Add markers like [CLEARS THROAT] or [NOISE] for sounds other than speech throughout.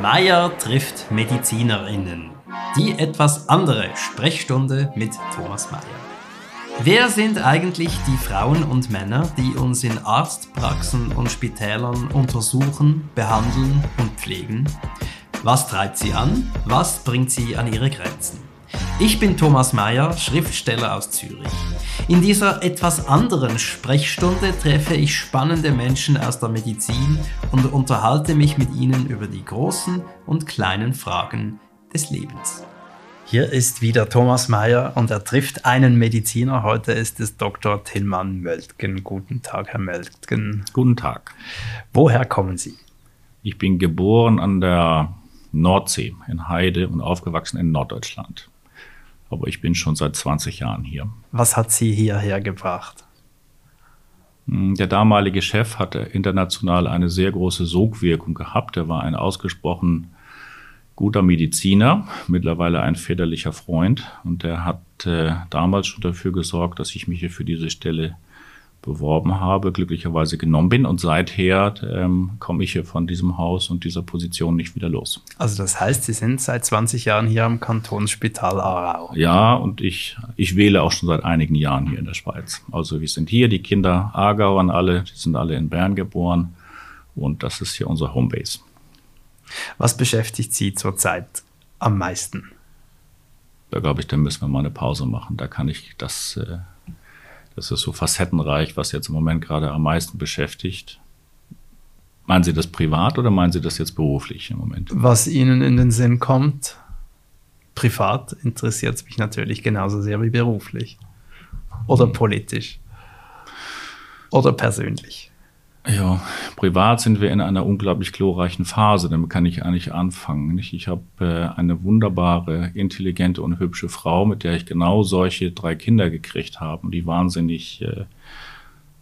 Meier trifft MedizinerInnen. Die etwas andere Sprechstunde mit Thomas Meier. Wer sind eigentlich die Frauen und Männer, die uns in Arztpraxen und Spitälern untersuchen, behandeln und pflegen? Was treibt sie an? Was bringt sie an ihre Grenzen? Ich bin Thomas Mayer, Schriftsteller aus Zürich. In dieser etwas anderen Sprechstunde treffe ich spannende Menschen aus der Medizin und unterhalte mich mit ihnen über die großen und kleinen Fragen des Lebens. Hier ist wieder Thomas Mayer und er trifft einen Mediziner. Heute ist es Dr. Tillmann Möltgen. Guten Tag, Herr Möltgen. Guten Tag. Woher kommen Sie? Ich bin geboren an der Nordsee in Heide und aufgewachsen in Norddeutschland aber ich bin schon seit 20 Jahren hier. Was hat Sie hierher gebracht? Hm, der damalige Chef hatte international eine sehr große Sogwirkung gehabt. Er war ein ausgesprochen guter Mediziner, mittlerweile ein väterlicher Freund. Und er hat äh, damals schon dafür gesorgt, dass ich mich hier für diese Stelle beworben habe, glücklicherweise genommen bin und seither ähm, komme ich hier von diesem Haus und dieser Position nicht wieder los. Also das heißt, Sie sind seit 20 Jahren hier am Kantonsspital Aarau? Ja, und ich, ich wähle auch schon seit einigen Jahren hier in der Schweiz. Also wir sind hier, die Kinder Aargauern alle, die sind alle in Bern geboren und das ist hier unser Homebase. Was beschäftigt Sie zurzeit am meisten? Da glaube ich, da müssen wir mal eine Pause machen. Da kann ich das... Äh, das ist so facettenreich, was jetzt im Moment gerade am meisten beschäftigt. Meinen Sie das privat oder meinen Sie das jetzt beruflich im Moment? Was Ihnen in den Sinn kommt, privat interessiert es mich natürlich genauso sehr wie beruflich. Oder hm. politisch. Oder persönlich. Ja, privat sind wir in einer unglaublich glorreichen Phase. Damit kann ich eigentlich anfangen. Nicht? Ich habe äh, eine wunderbare, intelligente und hübsche Frau, mit der ich genau solche drei Kinder gekriegt habe, die wahnsinnig äh,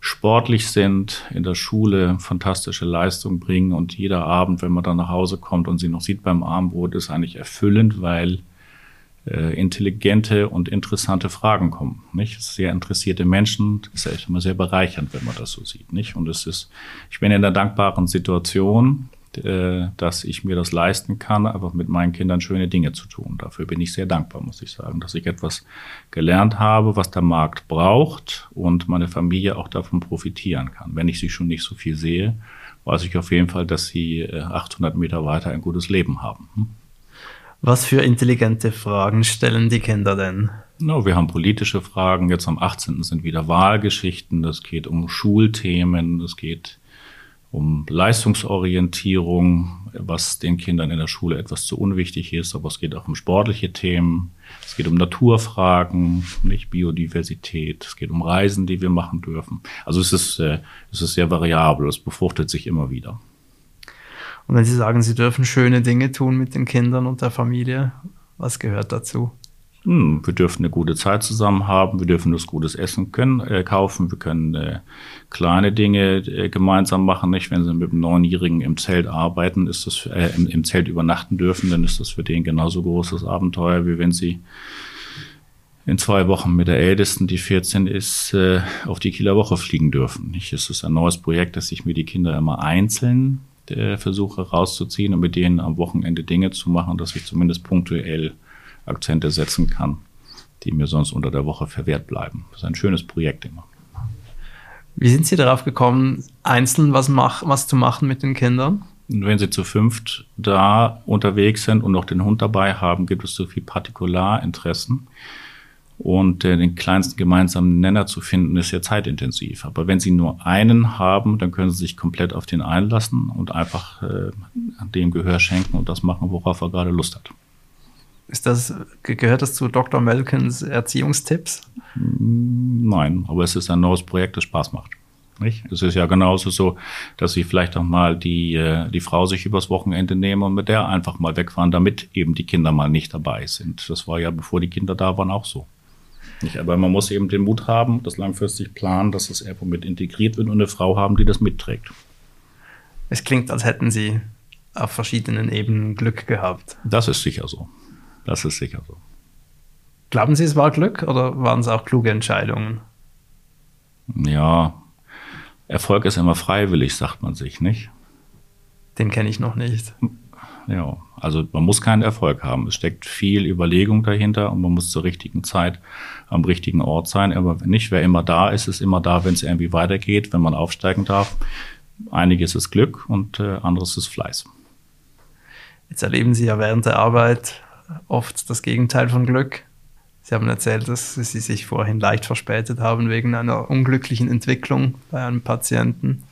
sportlich sind, in der Schule fantastische Leistung bringen und jeder Abend, wenn man dann nach Hause kommt und sie noch sieht beim Abendbrot, ist eigentlich erfüllend, weil äh, intelligente und interessante Fragen kommen. Nicht? Sehr interessierte Menschen, das ist echt immer sehr bereichernd, wenn man das so sieht. Nicht? Und es ist, ich bin in der dankbaren Situation, äh, dass ich mir das leisten kann, einfach mit meinen Kindern schöne Dinge zu tun. Dafür bin ich sehr dankbar, muss ich sagen, dass ich etwas gelernt habe, was der Markt braucht und meine Familie auch davon profitieren kann. Wenn ich sie schon nicht so viel sehe, weiß ich auf jeden Fall, dass sie 800 äh, Meter weiter ein gutes Leben haben. Was für intelligente Fragen stellen die Kinder denn? No, wir haben politische Fragen. Jetzt am 18. sind wieder Wahlgeschichten. Es geht um Schulthemen. Es geht um Leistungsorientierung, was den Kindern in der Schule etwas zu unwichtig ist. Aber es geht auch um sportliche Themen. Es geht um Naturfragen, nicht Biodiversität. Es geht um Reisen, die wir machen dürfen. Also es ist, äh, es ist sehr variabel. Es befruchtet sich immer wieder. Und wenn Sie sagen, Sie dürfen schöne Dinge tun mit den Kindern und der Familie, was gehört dazu? Hm, wir dürfen eine gute Zeit zusammen haben, wir dürfen das gutes Essen können, äh, kaufen, wir können äh, kleine Dinge äh, gemeinsam machen. Nicht? Wenn sie mit einem Neunjährigen im Zelt arbeiten, ist das äh, im, im, Zelt übernachten dürfen, dann ist das für den genauso großes Abenteuer, wie wenn sie in zwei Wochen mit der Ältesten, die 14 ist, äh, auf die Kieler Woche fliegen dürfen. Nicht? Es ist ein neues Projekt, dass ich mir die Kinder immer einzeln äh, versuche rauszuziehen und mit denen am Wochenende Dinge zu machen, dass ich zumindest punktuell Akzente setzen kann, die mir sonst unter der Woche verwehrt bleiben. Das ist ein schönes Projekt immer. Wie sind Sie darauf gekommen, einzeln was, mach, was zu machen mit den Kindern? Wenn Sie zu fünft da unterwegs sind und noch den Hund dabei haben, gibt es so viel Partikularinteressen und äh, den kleinsten gemeinsamen Nenner zu finden, ist sehr zeitintensiv. Aber wenn Sie nur einen haben, dann können Sie sich komplett auf den einlassen und einfach äh, dem Gehör schenken und das machen, worauf er gerade Lust hat. Ist das, gehört das zu Dr. Melkens Erziehungstipps? Nein, aber es ist ein neues Projekt, das Spaß macht. Nicht? Es ist ja genauso so, dass sie vielleicht auch mal die, äh, die Frau sich übers Wochenende nehmen und mit der einfach mal wegfahren, damit eben die Kinder mal nicht dabei sind. Das war ja, bevor die Kinder da waren, auch so. Nicht, aber man muss eben den Mut haben, das langfristig planen, dass das Erbe mit integriert wird und eine Frau haben, die das mitträgt. Es klingt, als hätten Sie auf verschiedenen Ebenen Glück gehabt. Das ist sicher so. Das ist sicher so. Glauben Sie, es war Glück oder waren es auch kluge Entscheidungen? Ja, Erfolg ist immer freiwillig, sagt man sich, nicht? Den kenne ich noch nicht. Ja, also man muss keinen Erfolg haben. Es steckt viel Überlegung dahinter und man muss zur richtigen Zeit am richtigen Ort sein. Aber nicht, wer immer da ist, ist immer da, wenn es irgendwie weitergeht, wenn man aufsteigen darf. Einiges ist Glück und äh, anderes ist Fleiß. Jetzt erleben Sie ja während der Arbeit oft das Gegenteil von Glück. Sie haben erzählt, dass Sie sich vorhin leicht verspätet haben wegen einer unglücklichen Entwicklung bei einem Patienten.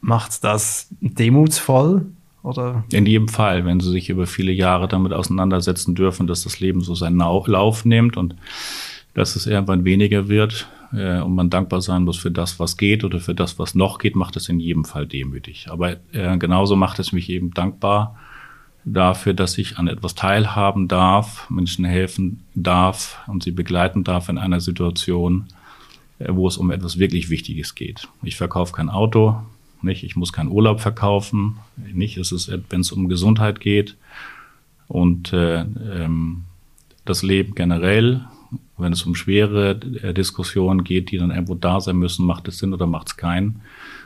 Macht das demutsvoll? Oder? In jedem Fall, wenn Sie sich über viele Jahre damit auseinandersetzen dürfen, dass das Leben so seinen Lauf nimmt und dass es irgendwann weniger wird äh, und man dankbar sein muss für das, was geht oder für das, was noch geht, macht es in jedem Fall demütig. Aber äh, genauso macht es mich eben dankbar, dafür, dass ich an etwas teilhaben darf, Menschen helfen darf und sie begleiten darf in einer Situation, äh, wo es um etwas wirklich Wichtiges geht. Ich verkaufe kein Auto, nicht, ich muss keinen Urlaub verkaufen, nicht, es ist, wenn es um Gesundheit geht. Und äh, ähm, das Leben generell, wenn es um schwere äh, Diskussionen geht, die dann irgendwo da sein müssen, macht es Sinn oder macht es keinen.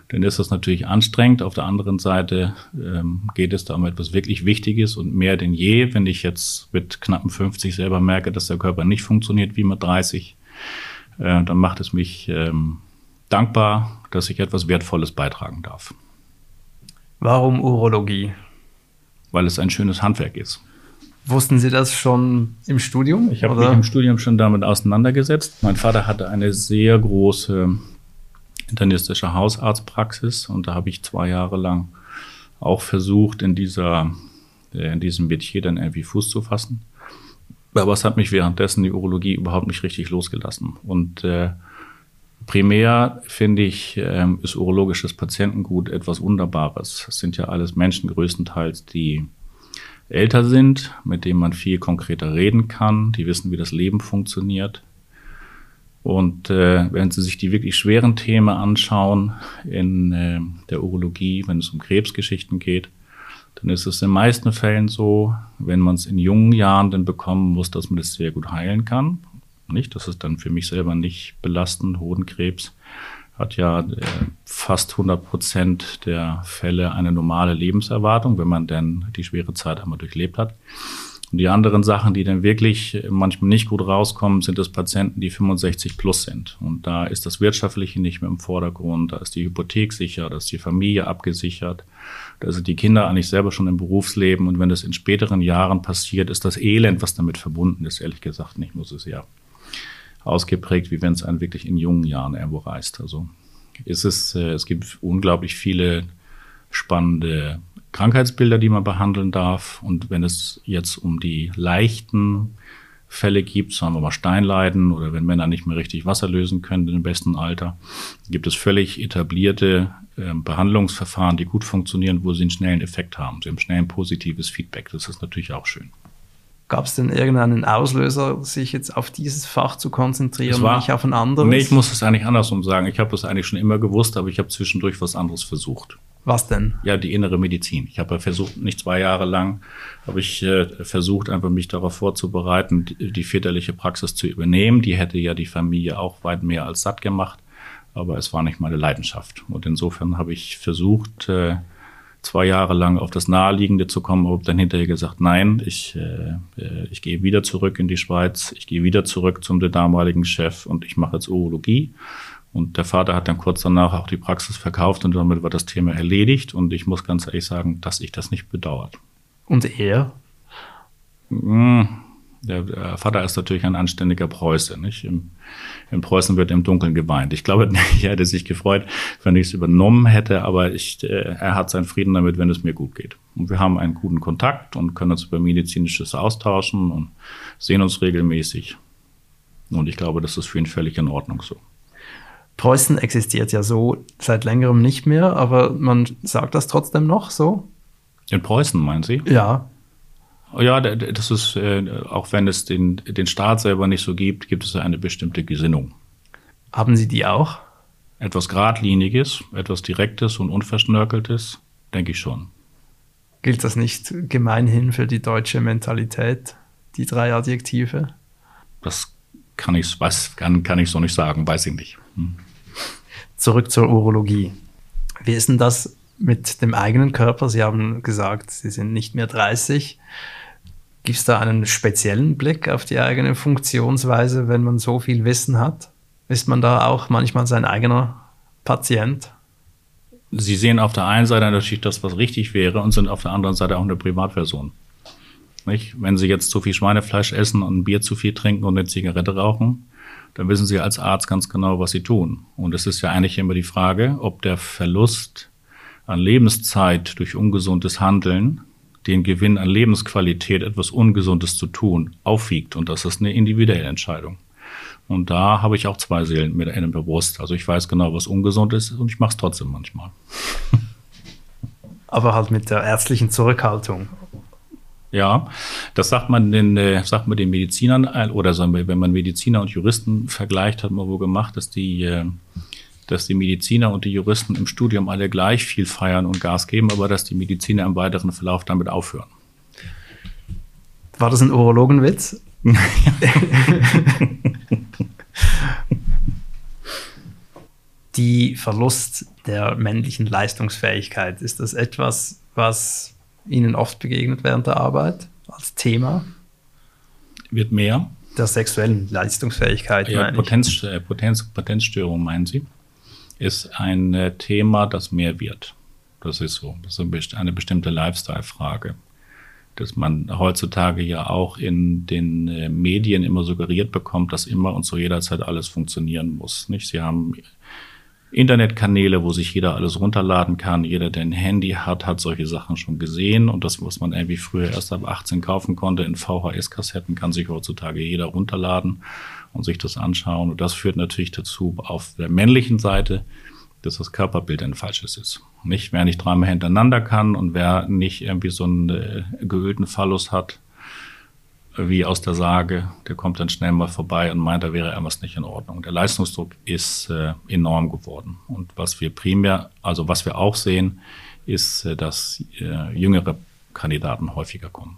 Dann ist das natürlich anstrengend. Auf der anderen Seite ähm, geht es da um etwas wirklich Wichtiges und mehr denn je, wenn ich jetzt mit knappen 50 selber merke, dass der Körper nicht funktioniert wie mit 30, äh, dann macht es mich ähm, dankbar, dass ich etwas Wertvolles beitragen darf. Warum Urologie? Weil es ein schönes Handwerk ist. Wussten Sie das schon im Studium? Ich habe mich im Studium schon damit auseinandergesetzt. Mein Vater hatte eine sehr große internistische Hausarztpraxis und da habe ich zwei Jahre lang auch versucht, in dieser, äh, in diesem Metier dann irgendwie Fuß zu fassen. Aber es hat mich währenddessen die Urologie überhaupt nicht richtig losgelassen. Und äh, primär finde ich, äh, ist urologisches Patientengut etwas Wunderbares. Es sind ja alles Menschen größtenteils, die älter sind, mit denen man viel konkreter reden kann, die wissen, wie das Leben funktioniert, und äh, wenn Sie sich die wirklich schweren Themen anschauen in äh, der Urologie, wenn es um Krebsgeschichten geht, dann ist es in den meisten Fällen so, wenn man es in jungen Jahren dann bekommen muss, dass man das sehr gut heilen kann. Nicht, das ist dann für mich selber nicht belastend. Hodenkrebs hat ja äh, fast 100 Prozent der Fälle eine normale Lebenserwartung, wenn man denn die schwere Zeit einmal durchlebt hat. Und die anderen Sachen, die dann wirklich manchmal nicht gut rauskommen, sind das Patienten, die 65 plus sind. Und da ist das Wirtschaftliche nicht mehr im Vordergrund, da ist die Hypothek sicher, da ist die Familie abgesichert, da sind die Kinder eigentlich selber schon im Berufsleben. Und wenn das in späteren Jahren passiert, ist das Elend, was damit verbunden ist, ehrlich gesagt nicht nur so sehr ausgeprägt, wie wenn es einen wirklich in jungen Jahren irgendwo reißt. Also ist es, äh, es gibt unglaublich viele spannende Krankheitsbilder, die man behandeln darf. Und wenn es jetzt um die leichten Fälle gibt, sagen wir mal Steinleiden oder wenn Männer nicht mehr richtig Wasser lösen können im besten Alter, gibt es völlig etablierte äh, Behandlungsverfahren, die gut funktionieren, wo sie einen schnellen Effekt haben. Sie haben schnell ein positives Feedback. Das ist natürlich auch schön. Gab es denn irgendeinen Auslöser, sich jetzt auf dieses Fach zu konzentrieren war, und nicht auf ein anderes? Nee, ich muss es eigentlich andersrum sagen. Ich habe es eigentlich schon immer gewusst, aber ich habe zwischendurch was anderes versucht. Was denn? Ja, die innere Medizin. Ich habe ja versucht, nicht zwei Jahre lang, habe ich äh, versucht, einfach mich darauf vorzubereiten, die, die väterliche Praxis zu übernehmen. Die hätte ja die Familie auch weit mehr als satt gemacht, aber es war nicht meine Leidenschaft. Und insofern habe ich versucht, äh, zwei Jahre lang auf das Naheliegende zu kommen, habe dann hinterher gesagt, nein, ich, äh, äh, ich gehe wieder zurück in die Schweiz, ich gehe wieder zurück zum damaligen Chef und ich mache jetzt Urologie. Und der Vater hat dann kurz danach auch die Praxis verkauft und damit war das Thema erledigt. Und ich muss ganz ehrlich sagen, dass ich das nicht bedauert. Und er? Hm, der, der Vater ist natürlich ein anständiger Preuße. Nicht? Im, in Preußen wird im Dunkeln geweint. Ich glaube, [LAUGHS] er hätte sich gefreut, wenn ich es übernommen hätte, aber ich, äh, er hat seinen Frieden damit, wenn es mir gut geht. Und wir haben einen guten Kontakt und können uns über medizinisches austauschen und sehen uns regelmäßig. Und ich glaube, das ist für ihn völlig in Ordnung so. Preußen existiert ja so seit längerem nicht mehr, aber man sagt das trotzdem noch so. In Preußen, meinen Sie? Ja. Ja, das ist, äh, auch wenn es den, den Staat selber nicht so gibt, gibt es eine bestimmte Gesinnung. Haben Sie die auch? Etwas Gradliniges, etwas Direktes und Unverschnörkeltes, denke ich schon. Gilt das nicht gemeinhin für die deutsche Mentalität, die drei Adjektive? Das kann ich, was, kann, kann ich so nicht sagen, weiß ich nicht. Hm. Zurück zur Urologie. Wie ist denn das mit dem eigenen Körper? Sie haben gesagt, Sie sind nicht mehr 30. Gibt es da einen speziellen Blick auf die eigene Funktionsweise, wenn man so viel Wissen hat? Ist man da auch manchmal sein eigener Patient? Sie sehen auf der einen Seite natürlich das, was richtig wäre, und sind auf der anderen Seite auch eine Privatperson. Nicht? Wenn Sie jetzt zu viel Schweinefleisch essen und ein Bier zu viel trinken und eine Zigarette rauchen, dann wissen Sie als Arzt ganz genau, was Sie tun. Und es ist ja eigentlich immer die Frage, ob der Verlust an Lebenszeit durch ungesundes Handeln den Gewinn an Lebensqualität, etwas Ungesundes zu tun, aufwiegt. Und das ist eine individuelle Entscheidung. Und da habe ich auch zwei Seelen mit einem bewusst. Also ich weiß genau, was ungesund ist und ich mache es trotzdem manchmal. Aber halt mit der ärztlichen Zurückhaltung. Ja, das sagt man den, äh, sagt man den Medizinern äh, oder sagen wir, wenn man Mediziner und Juristen vergleicht, hat man wohl gemacht, dass die, äh, dass die Mediziner und die Juristen im Studium alle gleich viel feiern und Gas geben, aber dass die Mediziner im weiteren Verlauf damit aufhören. War das ein Urologenwitz? [LAUGHS] die Verlust der männlichen Leistungsfähigkeit, ist das etwas, was Ihnen oft begegnet während der Arbeit als Thema? Wird mehr. Der sexuellen Leistungsfähigkeit. Ja, Potenz, äh, Potenz, Potenzstörung meinen Sie, ist ein äh, Thema, das mehr wird. Das ist so. Das ist eine bestimmte Lifestyle-Frage dass man heutzutage ja auch in den äh, Medien immer suggeriert bekommt, dass immer und zu jeder Zeit alles funktionieren muss. Nicht? Sie haben Internetkanäle, wo sich jeder alles runterladen kann. Jeder, der ein Handy hat, hat solche Sachen schon gesehen. Und das, was man irgendwie früher erst ab 18 kaufen konnte in VHS-Kassetten, kann sich heutzutage jeder runterladen und sich das anschauen. Und das führt natürlich dazu, auf der männlichen Seite, dass das Körperbild ein falsches ist. Nicht, wer nicht dreimal hintereinander kann und wer nicht irgendwie so einen äh, geölten Phallus hat, wie aus der Sage, der kommt dann schnell mal vorbei und meint, da wäre irgendwas nicht in Ordnung. Der Leistungsdruck ist äh, enorm geworden. Und was wir primär, also was wir auch sehen, ist, äh, dass äh, jüngere Kandidaten häufiger kommen,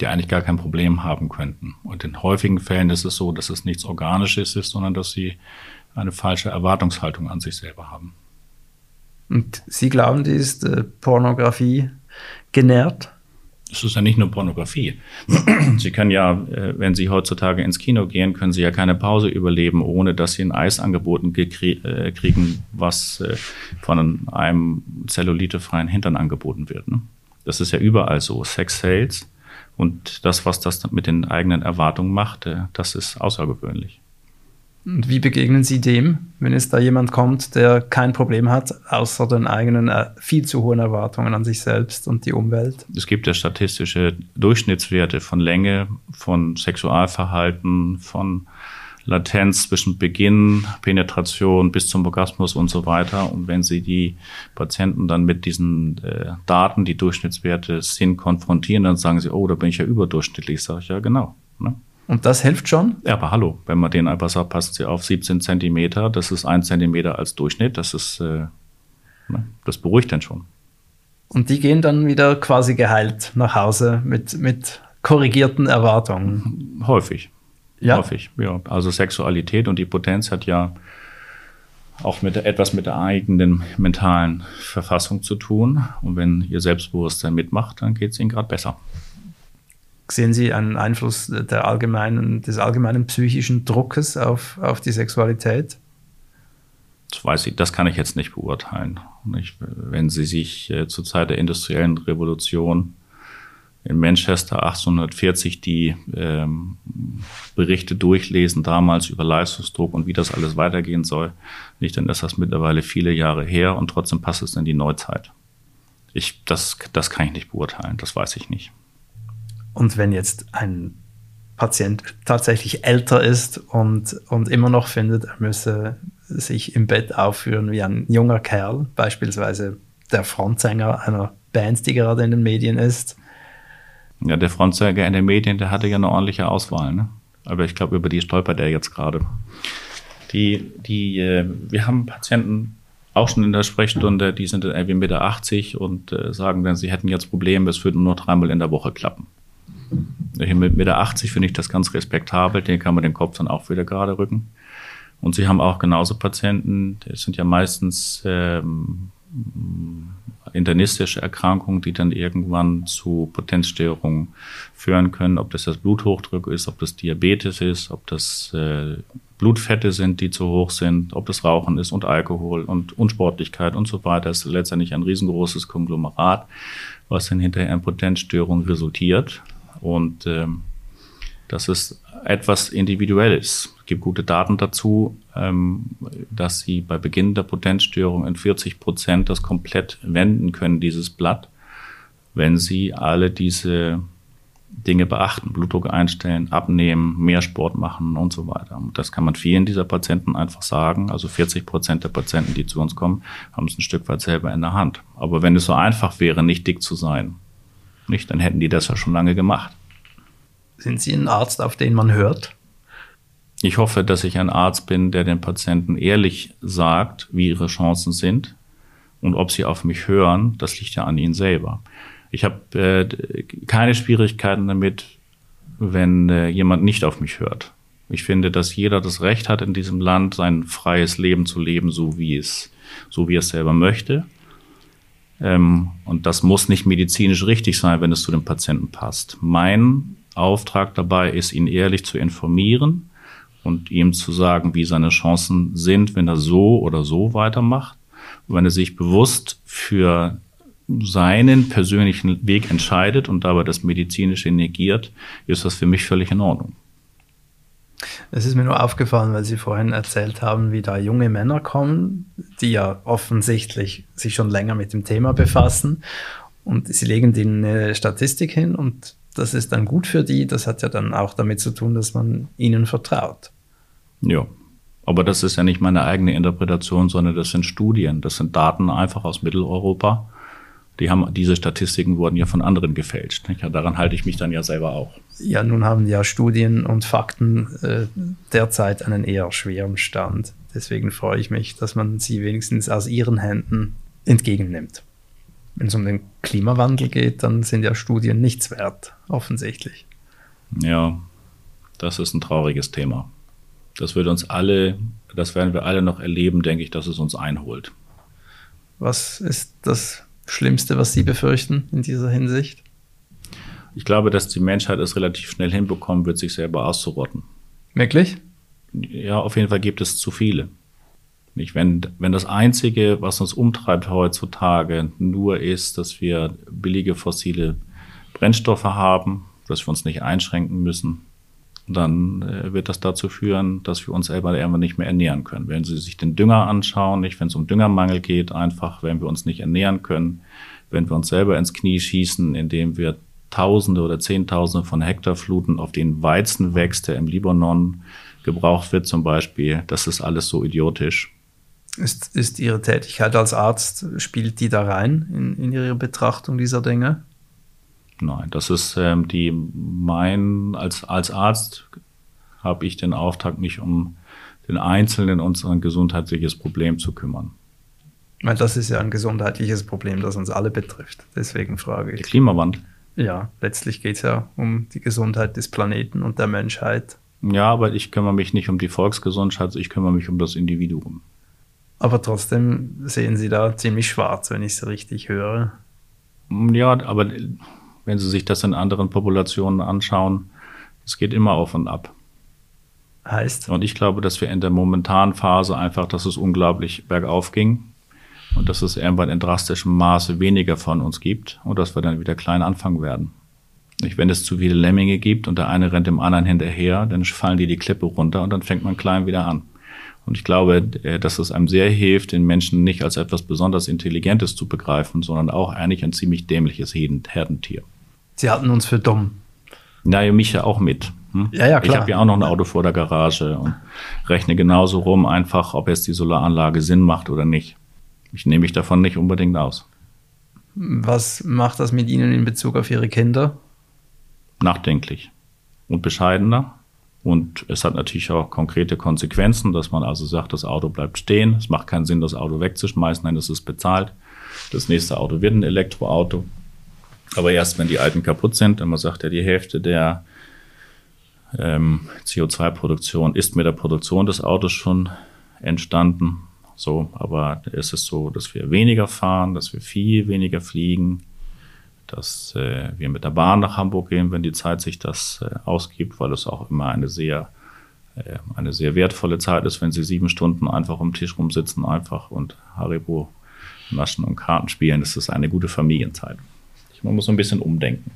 die eigentlich gar kein Problem haben könnten. Und in häufigen Fällen ist es so, dass es nichts Organisches ist, sondern dass sie eine falsche Erwartungshaltung an sich selber haben. Und Sie glauben, die ist äh, Pornografie genährt? Es ist ja nicht nur Pornografie. [CLEARS THROAT] Sie können ja, äh, wenn Sie heutzutage ins Kino gehen, können Sie ja keine Pause überleben, ohne dass Sie ein Eis angeboten äh, kriegen, was äh, von einem zellulitefreien Hintern angeboten wird. Ne? Das ist ja überall so. Sex Sales und das, was das mit den eigenen Erwartungen macht, das ist außergewöhnlich. Und wie begegnen Sie dem, wenn es da jemand kommt, der kein Problem hat, außer den eigenen äh, viel zu hohen Erwartungen an sich selbst und die Umwelt? Es gibt ja statistische Durchschnittswerte von Länge, von Sexualverhalten, von Latenz zwischen Beginn, Penetration bis zum Orgasmus und so weiter. Und wenn Sie die Patienten dann mit diesen äh, Daten, die Durchschnittswerte sind, konfrontieren, dann sagen sie, oh, da bin ich ja überdurchschnittlich. Sage ich ja, genau. Ne? Und das hilft schon? Ja, aber hallo, wenn man den einfach sagt, passen Sie auf 17 Zentimeter, das ist ein Zentimeter als Durchschnitt, das ist, äh, ne, das beruhigt dann schon. Und die gehen dann wieder quasi geheilt nach Hause mit, mit korrigierten Erwartungen? Häufig. Ja. Häufig, ja. Also Sexualität und die Potenz hat ja auch mit etwas mit der eigenen mentalen Verfassung zu tun. Und wenn ihr Selbstbewusstsein mitmacht, dann geht es ihnen gerade besser. Sehen Sie einen Einfluss der allgemeinen, des allgemeinen psychischen Druckes auf, auf die Sexualität? Das weiß ich, das kann ich jetzt nicht beurteilen. Nicht, wenn Sie sich äh, zur Zeit der industriellen Revolution in Manchester 1840 die ähm, Berichte durchlesen, damals über Leistungsdruck und wie das alles weitergehen soll, nicht, dann ist das mittlerweile viele Jahre her und trotzdem passt es in die Neuzeit. Ich, das, das kann ich nicht beurteilen, das weiß ich nicht. Und wenn jetzt ein Patient tatsächlich älter ist und, und immer noch findet, er müsse sich im Bett aufführen wie ein junger Kerl, beispielsweise der Frontsänger einer Band, die gerade in den Medien ist. Ja, der Frontsänger in den Medien, der hatte ja eine ordentliche Auswahl, ne? Aber ich glaube, über die stolpert er jetzt gerade. Die, die, äh, wir haben Patienten auch schon in der Sprechstunde, die sind irgendwie Mitte 80 und äh, sagen dann, sie hätten jetzt Probleme, es würde nur dreimal in der Woche klappen. Mit Mitte 80 finde ich das ganz respektabel, den kann man den Kopf dann auch wieder gerade rücken. Und sie haben auch genauso Patienten, das sind ja meistens ähm, internistische Erkrankungen, die dann irgendwann zu Potenzstörungen führen können, ob das das Bluthochdruck ist, ob das Diabetes ist, ob das äh, Blutfette sind, die zu hoch sind, ob das Rauchen ist und Alkohol und Unsportlichkeit und so weiter. Das ist letztendlich ein riesengroßes Konglomerat, was dann hinterher in Potenzstörungen resultiert. Und ähm, das ist etwas Individuelles. Es gibt gute Daten dazu, ähm, dass sie bei Beginn der Potenzstörung in 40 Prozent das komplett wenden können, dieses Blatt, wenn sie alle diese Dinge beachten, Blutdruck einstellen, abnehmen, mehr Sport machen und so weiter. Und das kann man vielen dieser Patienten einfach sagen. Also 40 Prozent der Patienten, die zu uns kommen, haben es ein Stück weit selber in der Hand. Aber wenn es so einfach wäre, nicht dick zu sein, nicht, dann hätten die das ja schon lange gemacht. Sind Sie ein Arzt, auf den man hört? Ich hoffe, dass ich ein Arzt bin, der den Patienten ehrlich sagt, wie ihre Chancen sind und ob sie auf mich hören, das liegt ja an ihnen selber. Ich habe äh, keine Schwierigkeiten damit, wenn äh, jemand nicht auf mich hört. Ich finde, dass jeder das Recht hat, in diesem Land sein freies Leben zu leben, so wie es, so wie es selber möchte. Ähm, und das muss nicht medizinisch richtig sein, wenn es zu dem Patienten passt. Mein Auftrag dabei ist, ihn ehrlich zu informieren und ihm zu sagen, wie seine Chancen sind, wenn er so oder so weitermacht. Und wenn er sich bewusst für seinen persönlichen Weg entscheidet und dabei das Medizinische negiert, ist das für mich völlig in Ordnung. Es ist mir nur aufgefallen, weil Sie vorhin erzählt haben, wie da junge Männer kommen, die ja offensichtlich sich schon länger mit dem Thema befassen. Und Sie legen denen eine Statistik hin und das ist dann gut für die. Das hat ja dann auch damit zu tun, dass man ihnen vertraut. Ja, aber das ist ja nicht meine eigene Interpretation, sondern das sind Studien, das sind Daten einfach aus Mitteleuropa die haben, diese Statistiken wurden ja von anderen gefälscht. Ja, daran halte ich mich dann ja selber auch. Ja, nun haben ja Studien und Fakten äh, derzeit einen eher schweren Stand. Deswegen freue ich mich, dass man sie wenigstens aus ihren Händen entgegennimmt. Wenn es um den Klimawandel geht, dann sind ja Studien nichts wert, offensichtlich. Ja, das ist ein trauriges Thema. Das wird uns alle, das werden wir alle noch erleben, denke ich, dass es uns einholt. Was ist das Schlimmste, was Sie befürchten in dieser Hinsicht? Ich glaube, dass die Menschheit es relativ schnell hinbekommen wird, sich selber auszurotten. Wirklich? Ja, auf jeden Fall gibt es zu viele. Nicht, wenn, wenn das Einzige, was uns umtreibt heutzutage, nur ist, dass wir billige fossile Brennstoffe haben, dass wir uns nicht einschränken müssen, dann äh, wird das dazu führen, dass wir uns selber irgendwann nicht mehr ernähren können. Wenn Sie sich den Dünger anschauen, nicht wenn es um Düngermangel geht, einfach, wenn wir uns nicht ernähren können, wenn wir uns selber ins Knie schießen, indem wir Tausende oder Zehntausende von Hektarfluten auf den Weizen wächst, der im Libanon gebraucht wird zum Beispiel, das ist alles so idiotisch. Ist, ist Ihre Tätigkeit als Arzt, spielt die da rein in, in Ihre Betrachtung dieser Dinge? Nein, das ist ähm, die mein als als Arzt habe ich den Auftrag, mich um den Einzelnen und sein gesundheitliches Problem zu kümmern. Weil das ist ja ein gesundheitliches Problem, das uns alle betrifft. Deswegen frage ich. Der Klimawandel. Ja, letztlich geht es ja um die Gesundheit des Planeten und der Menschheit. Ja, aber ich kümmere mich nicht um die Volksgesundheit, ich kümmere mich um das Individuum. Aber trotzdem sehen Sie da ziemlich schwarz, wenn ich es richtig höre. Ja, aber wenn Sie sich das in anderen Populationen anschauen, es geht immer auf und ab. Heißt? Und ich glaube, dass wir in der momentanen Phase einfach, dass es unglaublich bergauf ging und dass es irgendwann in drastischem Maße weniger von uns gibt und dass wir dann wieder klein anfangen werden. Nicht, wenn es zu viele Lemminge gibt und der eine rennt dem anderen hinterher, dann fallen die die Klippe runter und dann fängt man klein wieder an. Und ich glaube, äh, dass es einem sehr hilft, den Menschen nicht als etwas besonders Intelligentes zu begreifen, sondern auch eigentlich ein ziemlich dämliches Herdentier. Sie hatten uns für dumm. Naja, mich ja auch mit. Hm? Ja, ja, klar. Ich habe ja auch noch ein Auto vor der Garage und rechne genauso rum, einfach, ob jetzt die Solaranlage Sinn macht oder nicht. Ich nehme mich davon nicht unbedingt aus. Was macht das mit Ihnen in Bezug auf Ihre Kinder? Nachdenklich und bescheidener. Und es hat natürlich auch konkrete Konsequenzen, dass man also sagt, das Auto bleibt stehen. Es macht keinen Sinn, das Auto wegzuschmeißen, nein, das ist bezahlt. Das nächste Auto wird ein Elektroauto. Aber erst, wenn die alten kaputt sind, und man sagt ja, die Hälfte der ähm, CO2-Produktion ist mit der Produktion des Autos schon entstanden. So, aber es ist so, dass wir weniger fahren, dass wir viel weniger fliegen, dass äh, wir mit der Bahn nach Hamburg gehen, wenn die Zeit sich das äh, ausgibt, weil es auch immer eine sehr äh, eine sehr wertvolle Zeit ist, wenn sie sieben Stunden einfach um den Tisch rumsitzen, einfach und Haribo naschen und Karten spielen. Das ist eine gute Familienzeit. Man muss ein bisschen umdenken.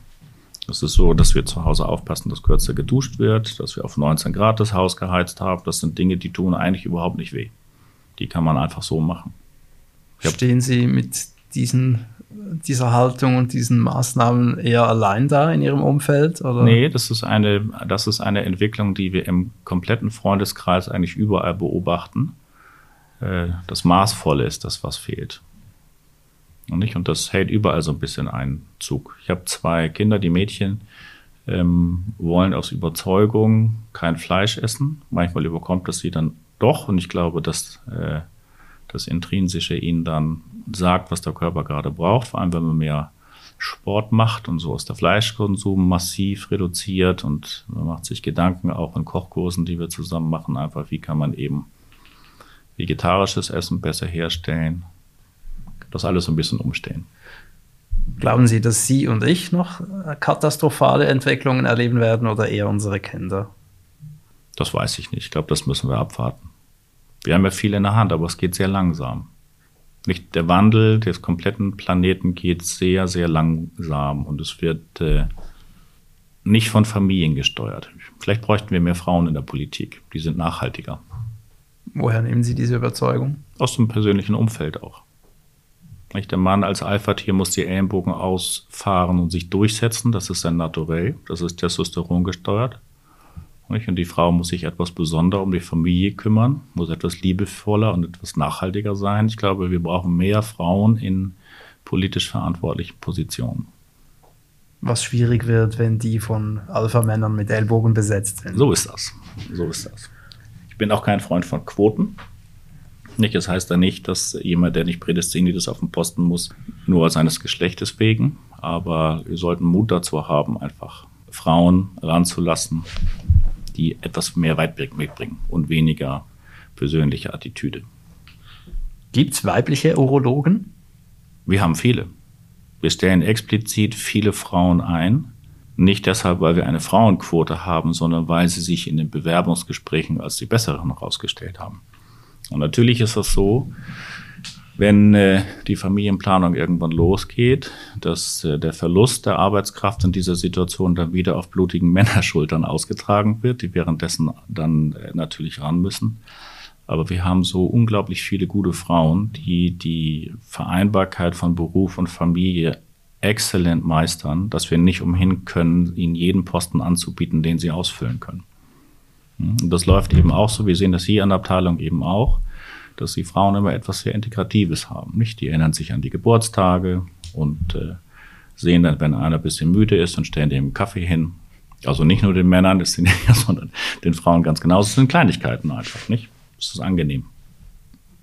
Es ist so, dass wir zu Hause aufpassen, dass kürzer geduscht wird, dass wir auf 19 Grad das Haus geheizt haben. Das sind Dinge, die tun eigentlich überhaupt nicht weh. Die kann man einfach so machen. Stehen Sie mit diesen, dieser Haltung und diesen Maßnahmen eher allein da in Ihrem Umfeld? Oder? Nee, das ist, eine, das ist eine Entwicklung, die wir im kompletten Freundeskreis eigentlich überall beobachten. Äh, das Maßvolle ist das, was fehlt. Und, nicht? und das hält überall so ein bisschen Einzug. Ich habe zwei Kinder, die Mädchen ähm, wollen aus Überzeugung kein Fleisch essen. Manchmal überkommt es sie dann doch und ich glaube, dass äh, das Intrinsische ihnen dann sagt, was der Körper gerade braucht, vor allem wenn man mehr Sport macht und so ist der Fleischkonsum massiv reduziert und man macht sich Gedanken auch in Kochkursen, die wir zusammen machen, einfach wie kann man eben vegetarisches Essen besser herstellen, das alles ein bisschen umstehen. Glauben Sie, dass Sie und ich noch katastrophale Entwicklungen erleben werden oder eher unsere Kinder? Das weiß ich nicht. Ich glaube, das müssen wir abwarten. Wir haben ja viel in der Hand, aber es geht sehr langsam. Nicht der Wandel des kompletten Planeten geht sehr, sehr langsam und es wird äh, nicht von Familien gesteuert. Vielleicht bräuchten wir mehr Frauen in der Politik. Die sind nachhaltiger. Woher nehmen Sie diese Überzeugung? Aus dem persönlichen Umfeld auch. Der Mann als Alpha-Tier muss die Ellenbogen ausfahren und sich durchsetzen. Das ist sein Naturell. Das ist Testosteron gesteuert. Und die Frau muss sich etwas besonderer um die Familie kümmern, muss etwas liebevoller und etwas nachhaltiger sein. Ich glaube, wir brauchen mehr Frauen in politisch verantwortlichen Positionen. Was schwierig wird, wenn die von Alpha-Männern mit Ellbogen besetzt sind. So ist das. So ist das. Ich bin auch kein Freund von Quoten. Nicht, das heißt ja nicht, dass jemand, der nicht prädestiniert ist auf dem Posten muss, nur seines Geschlechtes wegen. Aber wir sollten Mut dazu haben, einfach Frauen ranzulassen, die etwas mehr Weitblick mitbringen und weniger persönliche Attitüde. Gibt es weibliche Urologen? Wir haben viele. Wir stellen explizit viele Frauen ein. Nicht deshalb, weil wir eine Frauenquote haben, sondern weil sie sich in den Bewerbungsgesprächen als die besseren herausgestellt haben. Und natürlich ist es so, wenn äh, die Familienplanung irgendwann losgeht, dass äh, der Verlust der Arbeitskraft in dieser Situation dann wieder auf blutigen Männerschultern ausgetragen wird, die währenddessen dann äh, natürlich ran müssen. Aber wir haben so unglaublich viele gute Frauen, die die Vereinbarkeit von Beruf und Familie exzellent meistern, dass wir nicht umhin können, ihnen jeden Posten anzubieten, den sie ausfüllen können. Und das läuft eben auch so. Wir sehen das hier an der Abteilung eben auch, dass die Frauen immer etwas sehr Integratives haben. Nicht? Die erinnern sich an die Geburtstage und äh, sehen dann, wenn einer ein bisschen müde ist, und stellen dem Kaffee hin. Also nicht nur den Männern, das sind [LAUGHS] sondern den Frauen ganz genauso. Das sind Kleinigkeiten einfach, nicht? Das ist angenehm.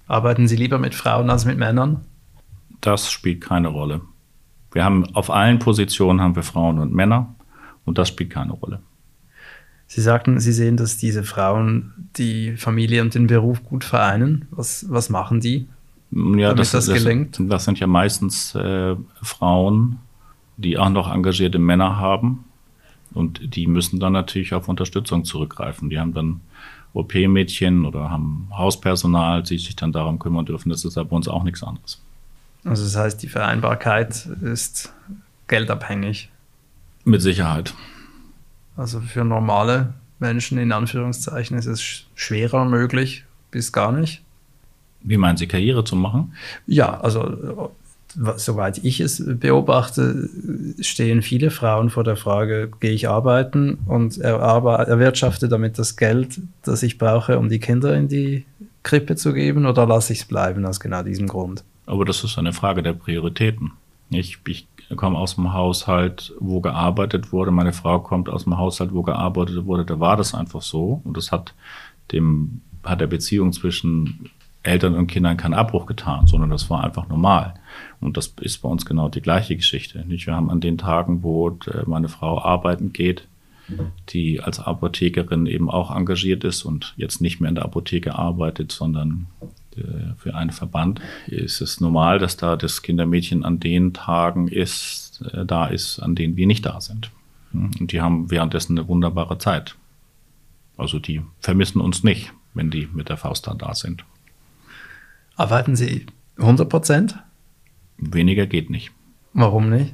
Arbeiten Sie lieber mit Frauen als mit Männern? Das spielt keine Rolle. Wir haben auf allen Positionen haben wir Frauen und Männer und das spielt keine Rolle. Sie sagten, Sie sehen, dass diese Frauen die Familie und den Beruf gut vereinen. Was, was machen die, ja, damit das, das gelingt? Das, das sind ja meistens äh, Frauen, die auch noch engagierte Männer haben. Und die müssen dann natürlich auf Unterstützung zurückgreifen. Die haben dann OP-Mädchen oder haben Hauspersonal, die sich dann darum kümmern dürfen. Das ist ja bei uns auch nichts anderes. Also das heißt, die Vereinbarkeit ist geldabhängig. Mit Sicherheit. Also für normale Menschen in Anführungszeichen ist es schwerer möglich bis gar nicht. Wie meinen Sie, Karriere zu machen? Ja, also soweit ich es beobachte, stehen viele Frauen vor der Frage, gehe ich arbeiten und erwirtschafte damit das Geld, das ich brauche, um die Kinder in die Krippe zu geben, oder lasse ich es bleiben aus genau diesem Grund? Aber das ist eine Frage der Prioritäten. Ich, ich komme aus dem Haushalt, wo gearbeitet wurde. Meine Frau kommt aus dem Haushalt, wo gearbeitet wurde. Da war das einfach so. Und das hat dem, hat der Beziehung zwischen Eltern und Kindern keinen Abbruch getan, sondern das war einfach normal. Und das ist bei uns genau die gleiche Geschichte. Nicht? Wir haben an den Tagen, wo äh, meine Frau arbeiten geht, die als Apothekerin eben auch engagiert ist und jetzt nicht mehr in der Apotheke arbeitet, sondern für einen Verband ist es normal, dass da das Kindermädchen an den Tagen ist, äh, da ist, an denen wir nicht da sind. Hm? Und die haben währenddessen eine wunderbare Zeit. Also die vermissen uns nicht, wenn die mit der Faust da, da sind. Arbeiten Sie 100 Prozent? Weniger geht nicht. Warum nicht?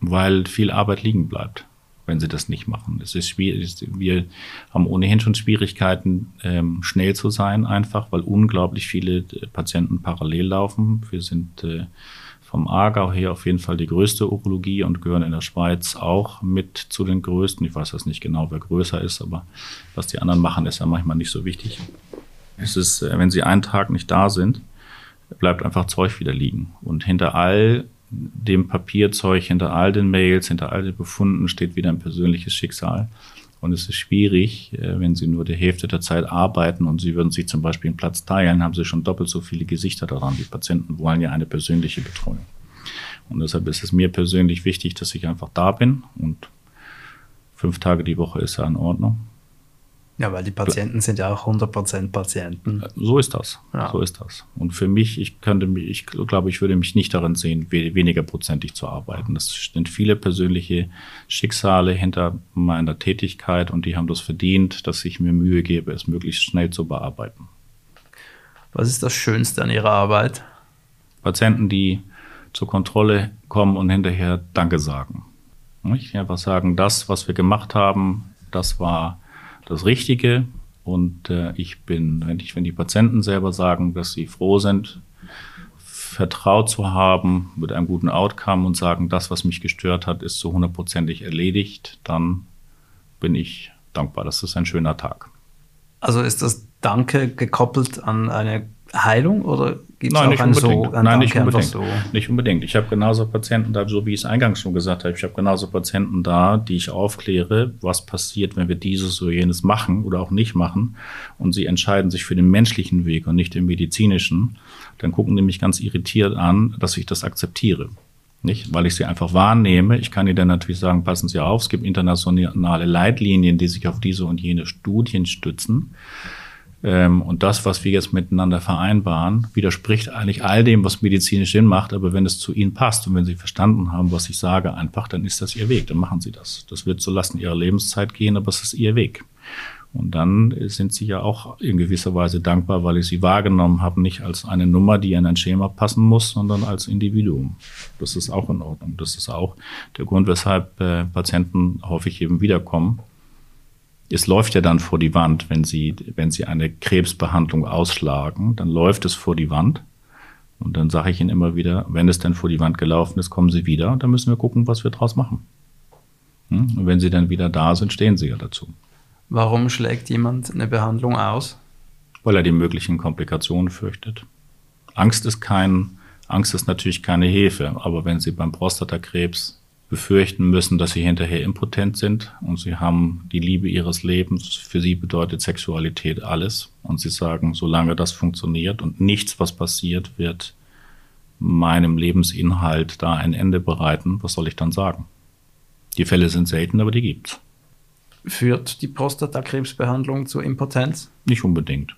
Weil viel Arbeit liegen bleibt wenn sie das nicht machen. Es ist schwierig. Wir haben ohnehin schon Schwierigkeiten, ähm, schnell zu sein, einfach, weil unglaublich viele äh, Patienten parallel laufen. Wir sind äh, vom Aargau her auf jeden Fall die größte Urologie und gehören in der Schweiz auch mit zu den größten. Ich weiß jetzt nicht genau, wer größer ist, aber was die anderen machen, ist ja manchmal nicht so wichtig. Es ist, äh, wenn sie einen Tag nicht da sind, bleibt einfach Zeug wieder liegen. Und hinter all dem Papierzeug, hinter all den Mails, hinter all den Befunden steht wieder ein persönliches Schicksal. Und es ist schwierig, äh, wenn Sie nur die Hälfte der Zeit arbeiten und Sie würden sich zum Beispiel einen Platz teilen, haben Sie schon doppelt so viele Gesichter daran. Die Patienten wollen ja eine persönliche Betreuung. Und deshalb ist es mir persönlich wichtig, dass ich einfach da bin und fünf Tage die Woche ist ja in Ordnung. Ja, weil die Patienten sind ja auch 100% Patienten. So ist das. Ja. So ist das. Und für mich, ich könnte mich, ich glaube, ich würde mich nicht darin sehen, weniger prozentig zu arbeiten. Das sind viele persönliche Schicksale hinter meiner Tätigkeit und die haben das verdient, dass ich mir Mühe gebe, es möglichst schnell zu bearbeiten. Was ist das Schönste an Ihrer Arbeit? Patienten, die zur Kontrolle kommen und hinterher Danke sagen. Ich einfach sagen, das, was wir gemacht haben, das war das Richtige. Und äh, ich bin, wenn, ich, wenn die Patienten selber sagen, dass sie froh sind, vertraut zu haben mit einem guten Outcome und sagen, das, was mich gestört hat, ist so hundertprozentig erledigt, dann bin ich dankbar. Das ist ein schöner Tag. Also ist das Danke gekoppelt an eine Heilung oder gibt es auch einen so ein Nein, nicht unbedingt. So? Nicht unbedingt. Ich habe genauso Patienten da, so wie ich es eingangs schon gesagt habe, ich habe genauso Patienten da, die ich aufkläre, was passiert, wenn wir dieses oder jenes machen oder auch nicht machen und sie entscheiden sich für den menschlichen Weg und nicht den medizinischen, dann gucken die mich ganz irritiert an, dass ich das akzeptiere. Nicht, weil ich sie einfach wahrnehme. Ich kann ihnen dann natürlich sagen, passen Sie auf, es gibt internationale Leitlinien, die sich auf diese und jene Studien stützen. Ähm, und das, was wir jetzt miteinander vereinbaren, widerspricht eigentlich all dem, was medizinisch Sinn macht. Aber wenn es zu Ihnen passt und wenn Sie verstanden haben, was ich sage, einfach, dann ist das Ihr Weg. Dann machen Sie das. Das wird zulasten Ihrer Lebenszeit gehen, aber es ist Ihr Weg. Und dann sind Sie ja auch in gewisser Weise dankbar, weil ich Sie wahrgenommen habe, nicht als eine Nummer, die in ein Schema passen muss, sondern als Individuum. Das ist auch in Ordnung. Das ist auch der Grund, weshalb äh, Patienten häufig eben wiederkommen es läuft ja dann vor die Wand, wenn Sie, wenn Sie eine Krebsbehandlung ausschlagen, dann läuft es vor die Wand. Und dann sage ich Ihnen immer wieder, wenn es dann vor die Wand gelaufen ist, kommen Sie wieder und dann müssen wir gucken, was wir draus machen. Hm? Und wenn Sie dann wieder da sind, stehen Sie ja dazu. Warum schlägt jemand eine Behandlung aus? Weil er die möglichen Komplikationen fürchtet. Angst ist kein, Angst ist natürlich keine Hilfe, aber wenn Sie beim Prostatakrebs befürchten müssen, dass sie hinterher impotent sind und sie haben die Liebe ihres Lebens. Für sie bedeutet Sexualität alles. Und sie sagen, solange das funktioniert und nichts, was passiert, wird meinem Lebensinhalt da ein Ende bereiten, was soll ich dann sagen? Die Fälle sind selten, aber die gibt's. Führt die Prostatakrebsbehandlung zu Impotenz? Nicht unbedingt.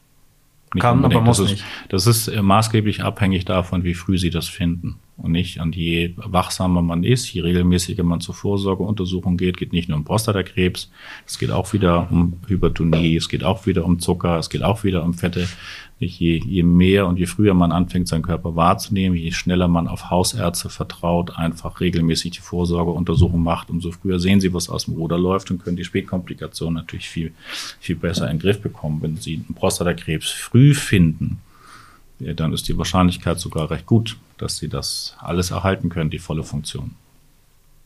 Nicht Kann, unbedingt. aber muss das ist, nicht. Das ist äh, maßgeblich abhängig davon, wie früh Sie das finden. Und nicht, und je wachsamer man ist, je regelmäßiger man zur Vorsorgeuntersuchung geht, geht nicht nur um Prostatakrebs, es geht auch wieder um Hypertonie, es geht auch wieder um Zucker, es geht auch wieder um Fette. Je, je mehr und je früher man anfängt, seinen Körper wahrzunehmen, je schneller man auf Hausärzte vertraut, einfach regelmäßig die Vorsorgeuntersuchung macht, umso früher sehen sie, was aus dem Ruder läuft und können die Spätkomplikationen natürlich viel, viel besser in den Griff bekommen. Wenn sie einen Prostatakrebs früh finden, dann ist die Wahrscheinlichkeit sogar recht gut, dass sie das alles erhalten können, die volle Funktion.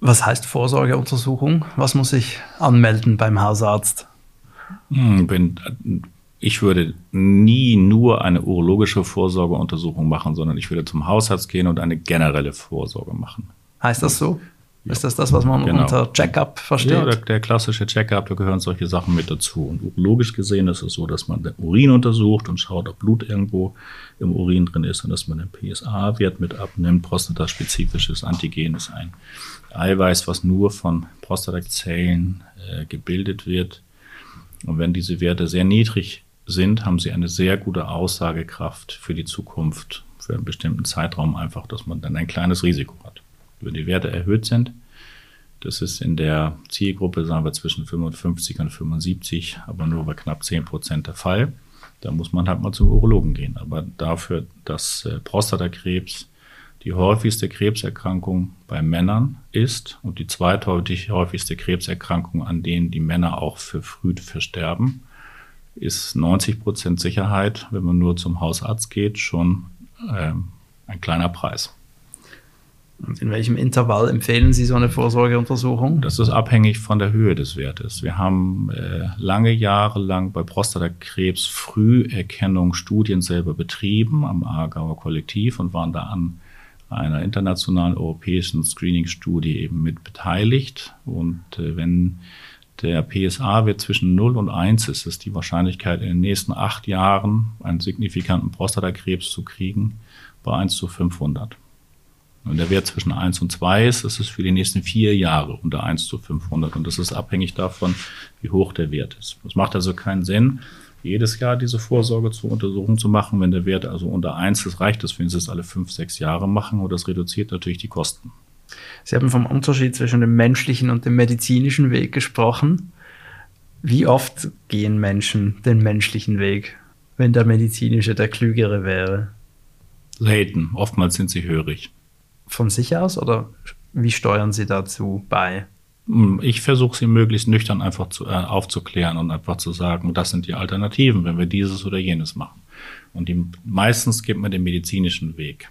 Was heißt Vorsorgeuntersuchung? Was muss ich anmelden beim Hausarzt? Hm, ich würde nie nur eine urologische Vorsorgeuntersuchung machen, sondern ich würde zum Hausarzt gehen und eine generelle Vorsorge machen. Heißt das so? Ist das das, was man genau. unter Checkup versteht? Ja, der, der klassische Checkup, da gehören solche Sachen mit dazu. Und urologisch gesehen ist es so, dass man den Urin untersucht und schaut, ob Blut irgendwo im Urin drin ist und dass man den PSA-Wert mit abnimmt. Prostataspezifisches Antigen ist ein Eiweiß, was nur von Prostatakzellen äh, gebildet wird. Und wenn diese Werte sehr niedrig sind, haben sie eine sehr gute Aussagekraft für die Zukunft, für einen bestimmten Zeitraum einfach, dass man dann ein kleines Risiko hat. Wenn die Werte erhöht sind, das ist in der Zielgruppe, sagen wir, zwischen 55 und 75, aber nur bei knapp 10 Prozent der Fall. Da muss man halt mal zum Urologen gehen. Aber dafür, dass äh, Prostatakrebs die häufigste Krebserkrankung bei Männern ist und die zweithäufigste Krebserkrankung, an denen die Männer auch verfrüht versterben, ist 90 Prozent Sicherheit, wenn man nur zum Hausarzt geht, schon ähm, ein kleiner Preis. Und in welchem Intervall empfehlen Sie so eine Vorsorgeuntersuchung? Das ist abhängig von der Höhe des Wertes. Wir haben äh, lange Jahre lang bei Prostatakrebs Früherkennung Studien selber betrieben am Aargauer Kollektiv und waren da an einer internationalen europäischen Screening-Studie eben mit beteiligt. Und äh, wenn der PSA-Wert zwischen 0 und 1 ist, ist die Wahrscheinlichkeit in den nächsten acht Jahren einen signifikanten Prostatakrebs zu kriegen bei 1 zu 500. Wenn der Wert zwischen 1 und 2 ist, ist es für die nächsten vier Jahre unter 1 zu 500. Und das ist abhängig davon, wie hoch der Wert ist. Es macht also keinen Sinn, jedes Jahr diese Vorsorge zur Untersuchung zu machen. Wenn der Wert also unter 1 ist, reicht es, wenn Sie es alle fünf, sechs Jahre machen. Und das reduziert natürlich die Kosten. Sie haben vom Unterschied zwischen dem menschlichen und dem medizinischen Weg gesprochen. Wie oft gehen Menschen den menschlichen Weg, wenn der medizinische der klügere wäre? Selten. Oftmals sind sie hörig von sich aus oder wie steuern Sie dazu bei? Hm, ich versuche sie möglichst nüchtern einfach zu, äh, aufzuklären und einfach zu sagen, das sind die Alternativen, wenn wir dieses oder jenes machen. Und die, meistens geht man den medizinischen Weg.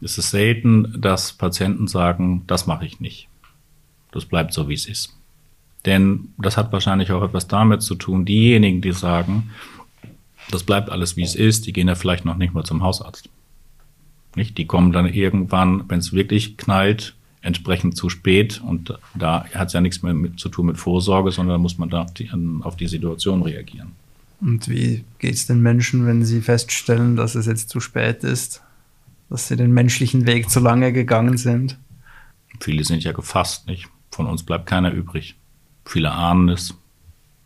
Es ist selten, dass Patienten sagen, das mache ich nicht. Das bleibt so, wie es ist. Denn das hat wahrscheinlich auch etwas damit zu tun, diejenigen, die sagen, das bleibt alles, wie es ist, die gehen ja vielleicht noch nicht mal zum Hausarzt. Nicht? Die kommen dann irgendwann, wenn es wirklich knallt, entsprechend zu spät. Und da hat es ja nichts mehr mit, zu tun mit Vorsorge, sondern da muss man da auf die, auf die Situation reagieren. Und wie geht es den Menschen, wenn sie feststellen, dass es jetzt zu spät ist, dass sie den menschlichen Weg zu lange gegangen sind? Viele sind ja gefasst, nicht? Von uns bleibt keiner übrig. Viele ahnen es,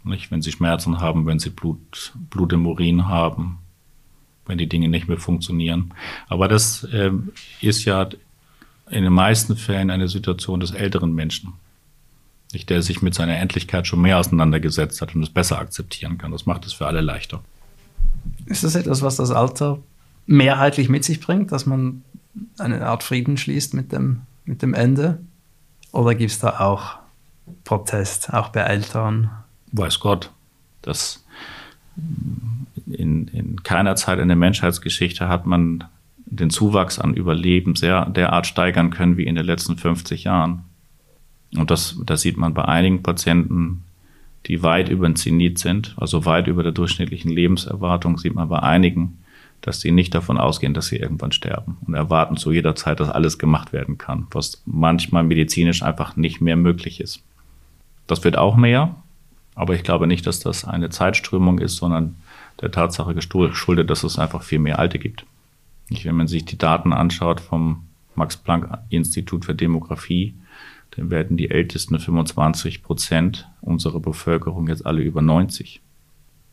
nicht? Wenn sie Schmerzen haben, wenn sie Blut, Blut im Urin haben, wenn die Dinge nicht mehr funktionieren. Aber das äh, ist ja in den meisten Fällen eine Situation des älteren Menschen, nicht, der sich mit seiner Endlichkeit schon mehr auseinandergesetzt hat und es besser akzeptieren kann. Das macht es für alle leichter. Ist das etwas, was das Alter mehrheitlich mit sich bringt, dass man eine Art Frieden schließt mit dem, mit dem Ende? Oder gibt es da auch Protest, auch bei Eltern? Weiß Gott. Das in, in keiner Zeit in der Menschheitsgeschichte hat man den Zuwachs an Überleben sehr derart steigern können wie in den letzten 50 Jahren. Und das, das sieht man bei einigen Patienten, die weit über den Zenit sind, also weit über der durchschnittlichen Lebenserwartung, sieht man bei einigen, dass sie nicht davon ausgehen, dass sie irgendwann sterben und erwarten zu jeder Zeit, dass alles gemacht werden kann, was manchmal medizinisch einfach nicht mehr möglich ist. Das wird auch mehr, aber ich glaube nicht, dass das eine Zeitströmung ist, sondern der Tatsache geschuldet, dass es einfach viel mehr Alte gibt. Wenn man sich die Daten anschaut vom Max-Planck-Institut für Demografie, dann werden die ältesten 25 Prozent unserer Bevölkerung jetzt alle über 90.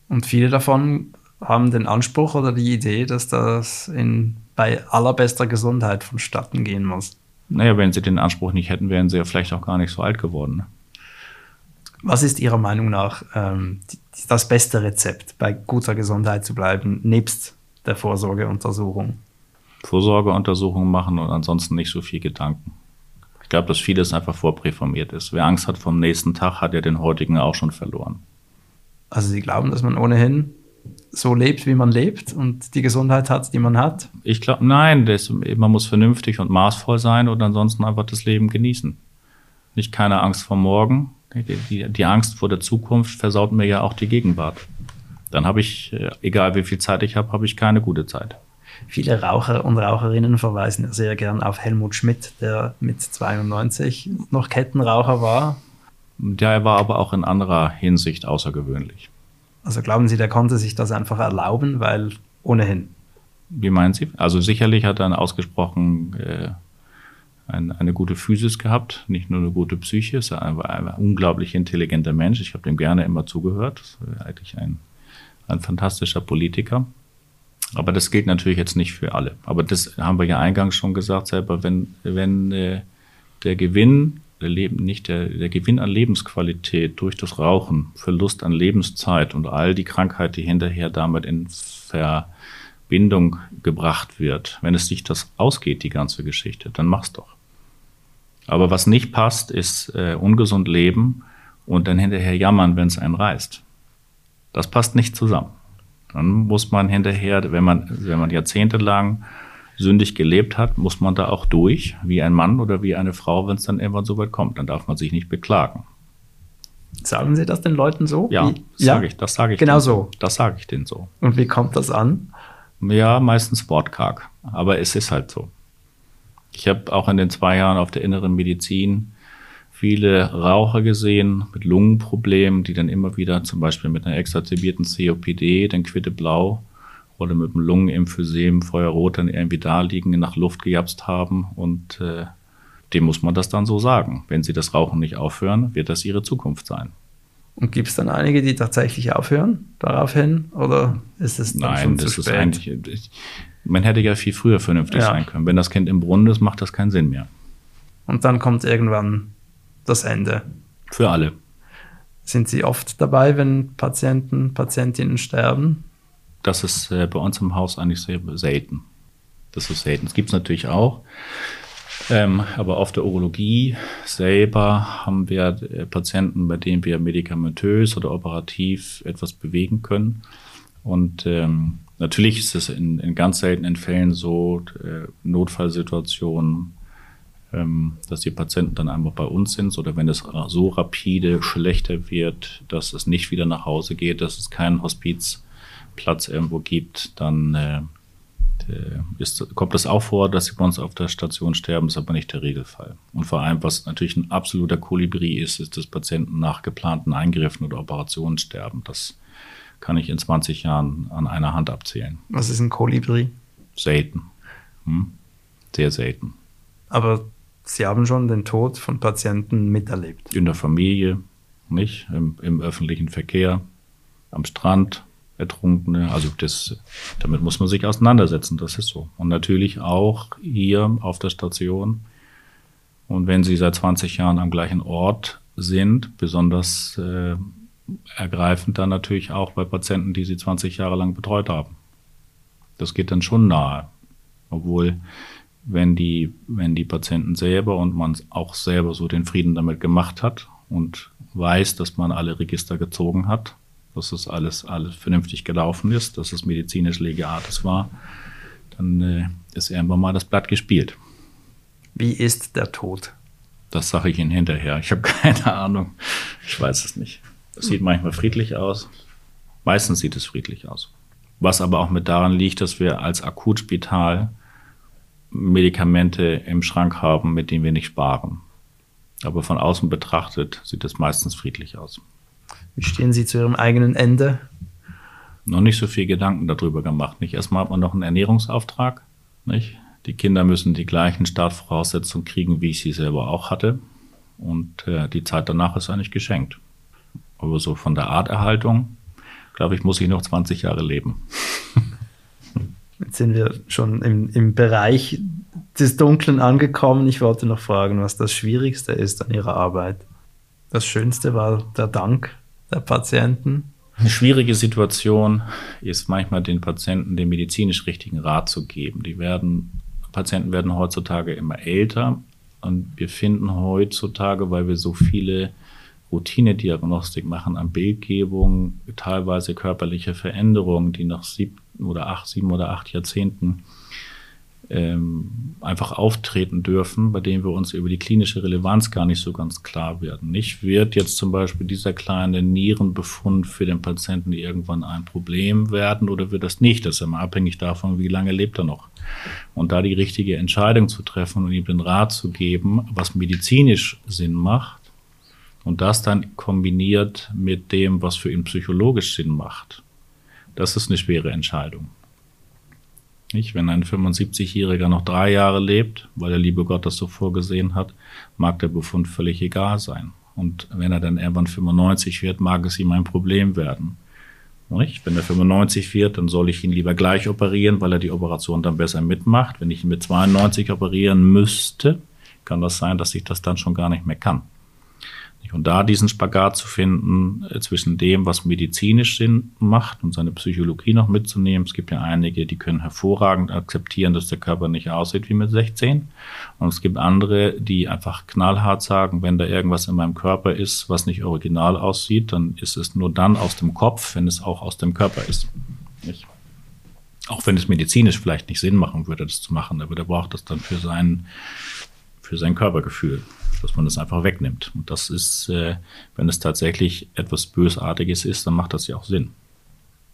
Und viele davon haben den Anspruch oder die Idee, dass das in, bei allerbester Gesundheit vonstatten gehen muss. Naja, wenn sie den Anspruch nicht hätten, wären sie ja vielleicht auch gar nicht so alt geworden. Ne? Was ist Ihrer Meinung nach ähm, das beste Rezept, bei guter Gesundheit zu bleiben, nebst der Vorsorgeuntersuchung? Vorsorgeuntersuchungen machen und ansonsten nicht so viel Gedanken. Ich glaube, dass vieles einfach vorpräformiert ist. Wer Angst hat vom nächsten Tag, hat ja den heutigen auch schon verloren. Also Sie glauben, dass man ohnehin so lebt, wie man lebt und die Gesundheit hat, die man hat? Ich glaube, nein, das, man muss vernünftig und maßvoll sein und ansonsten einfach das Leben genießen. Nicht keine Angst vor morgen, die, die, Angst vor der Zukunft versaut mir ja auch die Gegenwart. Dann habe ich, äh, egal wie viel Zeit ich habe, habe ich keine gute Zeit. Viele Raucher und Raucherinnen verweisen sehr gern auf Helmut Schmidt, der mit 92 noch Kettenraucher war. Ja, er war aber auch in anderer Hinsicht außergewöhnlich. Also glauben Sie, der konnte sich das einfach erlauben, weil ohnehin? Wie meinen Sie? Also sicherlich hat er einen ausgesprochen äh, ein, eine gute Physis gehabt, nicht nur eine gute Psyche, ist ein, ein unglaublich intelligenter Mensch. Ich habe dem gerne immer zugehört. Eigentlich ein, ein fantastischer Politiker. Aber das gilt natürlich jetzt nicht für alle. Aber das haben wir ja eingangs schon gesagt, selber, wenn, wenn äh, der Gewinn, der Leben, nicht der, der Gewinn an Lebensqualität durch das Rauchen, Verlust an Lebenszeit und all die Krankheit, die hinterher damit in Verbindung gebracht wird, wenn es sich das ausgeht, die ganze Geschichte, dann mach's doch. Aber was nicht passt, ist äh, ungesund leben und dann hinterher jammern, wenn es einen reißt. Das passt nicht zusammen. Dann muss man hinterher, wenn man, wenn man jahrzehntelang sündig gelebt hat, muss man da auch durch, wie ein Mann oder wie eine Frau, wenn es dann irgendwann so weit kommt. Dann darf man sich nicht beklagen. Sagen Sie das den Leuten so? Ja, das ja? sage ich. Das sage ich. Genau so. Das sage ich denen so. Und wie kommt das an? Ja, meistens wortkarg. Aber es ist halt so. Ich habe auch in den zwei Jahren auf der inneren Medizin viele Raucher gesehen mit Lungenproblemen, die dann immer wieder zum Beispiel mit einer exazerbierten COPD, dann Quitte blau oder mit einem Lungenemphysem, Feuerrot dann irgendwie da liegen, nach Luft gejapst haben und äh, dem muss man das dann so sagen. Wenn sie das Rauchen nicht aufhören, wird das ihre Zukunft sein. Und gibt es dann einige, die tatsächlich aufhören daraufhin? Oder ist es dann Nein, schon das zu ist spät? eigentlich. Man hätte ja viel früher vernünftig Ja. sein können. Wenn das Kind im Brunnen ist, macht das keinen Sinn mehr. Und dann kommt irgendwann das Ende. Für alle. Sind Sie oft dabei, wenn Patienten, Patientinnen sterben? Das ist äh, bei uns im Haus eigentlich sehr selten. Das ist selten. Es gibt es natürlich auch. Ähm, aber auf der Urologie selber haben wir äh, Patienten, bei denen wir medikamentös oder operativ etwas bewegen können. Und ähm, natürlich ist es in, in ganz seltenen Fällen so, äh, Notfallsituationen, ähm, dass die Patienten dann einfach bei uns sind oder wenn es so rapide schlechter wird, dass es nicht wieder nach Hause geht, dass es keinen Hospizplatz irgendwo gibt, dann äh, äh, ist, kommt es auch vor, dass sie bei uns auf der Station sterben, ist aber nicht der Regelfall. Und vor allem, was natürlich ein absoluter Kolibri ist, ist, dass Patienten nach geplanten Eingriffen oder Operationen sterben. Das kann ich in 20 Jahren an einer Hand abzählen. Was ist ein Kolibri? Selten. Hm? Sehr selten. Aber Sie haben schon den Tod von Patienten miterlebt. In der Familie, nicht? Im, im öffentlichen Verkehr, am Strand, Ertrunkene. Also das, damit muss man sich auseinandersetzen, das ist so. Und natürlich auch hier auf der Station. Und wenn Sie seit 20 Jahren am gleichen Ort sind, besonders äh, ergreifend dann natürlich auch bei Patienten, die Sie 20 Jahre lang betreut haben. Das geht dann schon nahe. Obwohl, wenn die, wenn die Patienten selber und man auch selber so den Frieden damit gemacht hat und weiß, dass man alle Register gezogen hat, dass das alles, alles vernünftig gelaufen ist, dass es medizinisch legates war, dann äh, ist irgendwann mal das Blatt gespielt. Wie ist der Tod? Das sage ich Ihnen hinterher. Ich habe [LAUGHS] keine Ahnung. Ich weiß es nicht. Es sieht manchmal friedlich aus. Meistens sieht es friedlich aus. Was aber auch mit daran liegt, dass wir als Akutspital Medikamente im Schrank haben, mit denen wir nicht sparen. Aber von außen betrachtet sieht es meistens friedlich aus. Wie stehen Sie zu Ihrem eigenen Ende? Noch nicht so viel Gedanken darüber gemacht. Nicht erstmal hat man noch einen Ernährungsauftrag. Nicht? Die Kinder müssen die gleichen Startvoraussetzungen kriegen, wie ich sie selber auch hatte. Und äh, die Zeit danach ist eigentlich geschenkt. Aber so von der Arterhaltung, glaube ich, muss ich noch 20 Jahre leben. [LAUGHS] Jetzt sind wir schon im, im Bereich des Dunklen angekommen. Ich wollte noch fragen, was das Schwierigste ist an Ihrer Arbeit. Das Schönste war der Dank der Patienten. Eine schwierige Situation ist manchmal den Patienten den medizinisch richtigen Rat zu geben. Die werden, Patienten werden heutzutage immer älter und wir finden heutzutage, weil wir so viele Routinediagnostik machen an Bildgebung, teilweise körperliche Veränderungen, die nach sieben oder acht, sieben oder acht Jahrzehnten ähm, einfach auftreten dürfen, bei denen wir uns über die klinische Relevanz gar nicht so ganz klar werden. Nicht wird jetzt zum Beispiel dieser kleine Nierenbefund für den Patienten irgendwann ein Problem werden oder wird das nicht? Das ist immer abhängig davon, wie lange lebt er noch. Und da die richtige Entscheidung zu treffen und ihm den Rat zu geben, was medizinisch Sinn macht und das dann kombiniert mit dem, was für ihn psychologisch Sinn macht, das ist eine schwere Entscheidung. Nicht? Wenn ein 75-Jähriger noch drei Jahre lebt, weil der liebe Gott das so vorgesehen hat, mag der Befund völlig egal sein. Und wenn er dann irgendwann 95 wird, mag es ihm ein Problem werden. Nicht? Wenn er 95 wird, dann soll ich ihn lieber gleich operieren, weil er die Operation dann besser mitmacht. Wenn ich ihn mit 92 operieren müsste, kann das sein, dass ich das dann schon gar nicht mehr kann. Und da diesen Spagat zu finden äh, zwischen dem, was medizinisch Sinn macht und seine Psychologie noch mitzunehmen. Es gibt ja einige, die können hervorragend akzeptieren, dass der Körper nicht aussieht wie mit 16. Und es gibt andere, die einfach knallhart sagen, wenn da irgendwas in meinem Körper ist, was nicht original aussieht, dann ist es nur dann aus dem Kopf, wenn es auch aus dem Körper ist. Nicht? Auch wenn es medizinisch vielleicht nicht Sinn machen würde, das zu machen, aber der braucht das dann für sein, für sein Körpergefühl dass man das einfach wegnimmt. Und das ist, äh, wenn es tatsächlich etwas Bösartiges ist, dann macht das ja auch Sinn.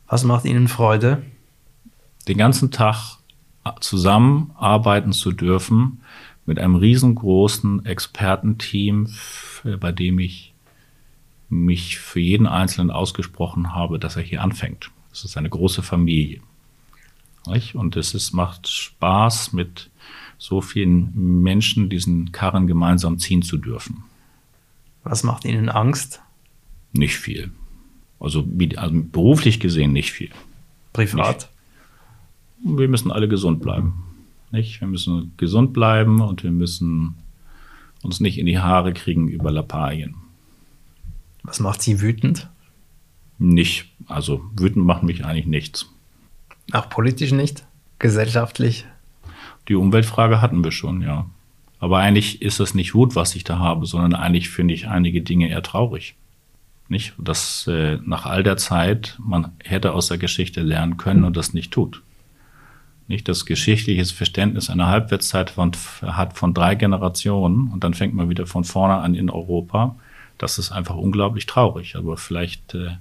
Was macht Ihnen Freude? Den ganzen Tag zusammenarbeiten zu dürfen mit einem riesengroßen Expertenteam, bei dem ich mich für jeden Einzelnen ausgesprochen habe, dass er hier anfängt. Es ist eine große Familie. Und es ist, macht Spaß, mit so vielen Menschen diesen Karren gemeinsam ziehen zu dürfen. Was macht Ihnen Angst? Nicht viel. Also, also beruflich gesehen nicht viel. Privat? Nicht. Wir müssen alle gesund bleiben. Nicht? Wir müssen gesund bleiben und wir müssen uns nicht in die Haare kriegen über Lappalien. Was macht Sie wütend? Nicht. Also wütend macht mich eigentlich nichts. Auch politisch nicht? Gesellschaftlich? Die Umweltfrage hatten wir schon, ja. Aber eigentlich ist das nicht Wut, was ich da habe, sondern eigentlich finde ich einige Dinge eher traurig. Nicht? Dass äh, nach all der Zeit man hätte aus der Geschichte lernen können und das nicht tut. Nicht das geschichtliches Verständnis einer Halbwertszeit von, hat von drei Generationen und dann fängt man wieder von vorne an in Europa. Das ist einfach unglaublich traurig. Aber vielleicht äh,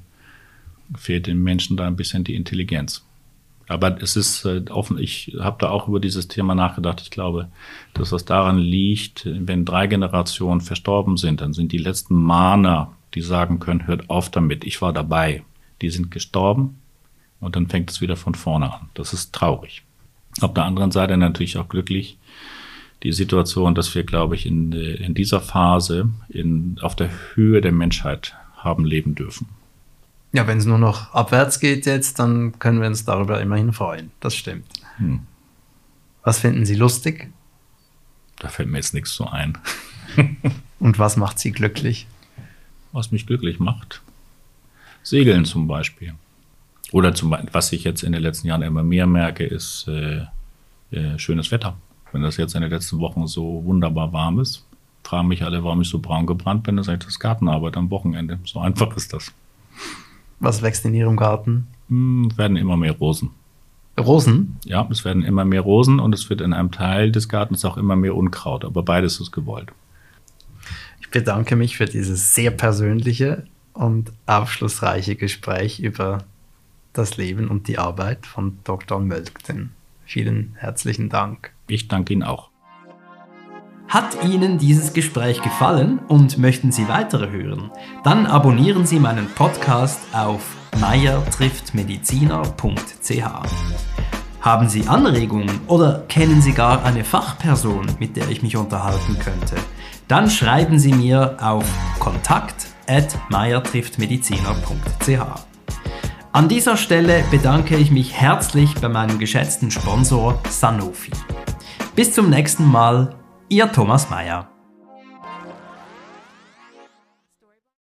fehlt den Menschen da ein bisschen die Intelligenz. Aber es ist äh, offen, ich habe da auch über dieses Thema nachgedacht. Ich glaube, dass das daran liegt, wenn drei Generationen verstorben sind, dann sind die letzten Mahner, die sagen können, hört auf damit, ich war dabei. Die sind gestorben und dann fängt es wieder von vorne an. Das ist traurig. Auf der anderen Seite natürlich auch glücklich, die Situation, dass wir, glaube ich, in, in dieser Phase in, auf der Höhe der Menschheit haben leben dürfen. Ja, wenn es nur noch abwärts geht jetzt, dann können wir uns darüber immerhin freuen. Das stimmt. Hm. Was finden Sie lustig? Da fällt mir jetzt nichts so ein. [LAUGHS] Und was macht Sie glücklich? Was mich glücklich macht? Segeln zum Beispiel. Oder zum, was ich jetzt in den letzten Jahren immer mehr merke, ist äh, äh, schönes Wetter. Wenn das jetzt in den letzten Wochen so wunderbar warm ist, fragen mich alle, warum ich so braun gebrannt bin. Das ist das Gartenarbeit am Wochenende. So einfach ist das. Was wächst in Ihrem Garten? Hm, werden immer mehr Rosen. Rosen? Ja, es werden immer mehr Rosen und es wird in einem Teil des Gartens auch immer mehr Unkraut, aber beides ist gewollt. Ich bedanke mich für dieses sehr persönliche und aufschlussreiche Gespräch über das Leben und die Arbeit von Dr. Mölkten. Vielen herzlichen Dank. Ich danke Ihnen auch. Hat Ihnen dieses Gespräch gefallen und möchten Sie weitere hören? Dann abonnieren Sie meinen Podcast auf meiertrifftmediziner.ch. Haben Sie Anregungen oder kennen Sie gar eine Fachperson, mit der ich mich unterhalten könnte? Dann schreiben Sie mir auf kontakt@meiertrifftmediziner.ch. An dieser Stelle bedanke ich mich herzlich bei meinem geschätzten Sponsor Sanofi. Bis zum nächsten Mal Ihr Thomas Mayer.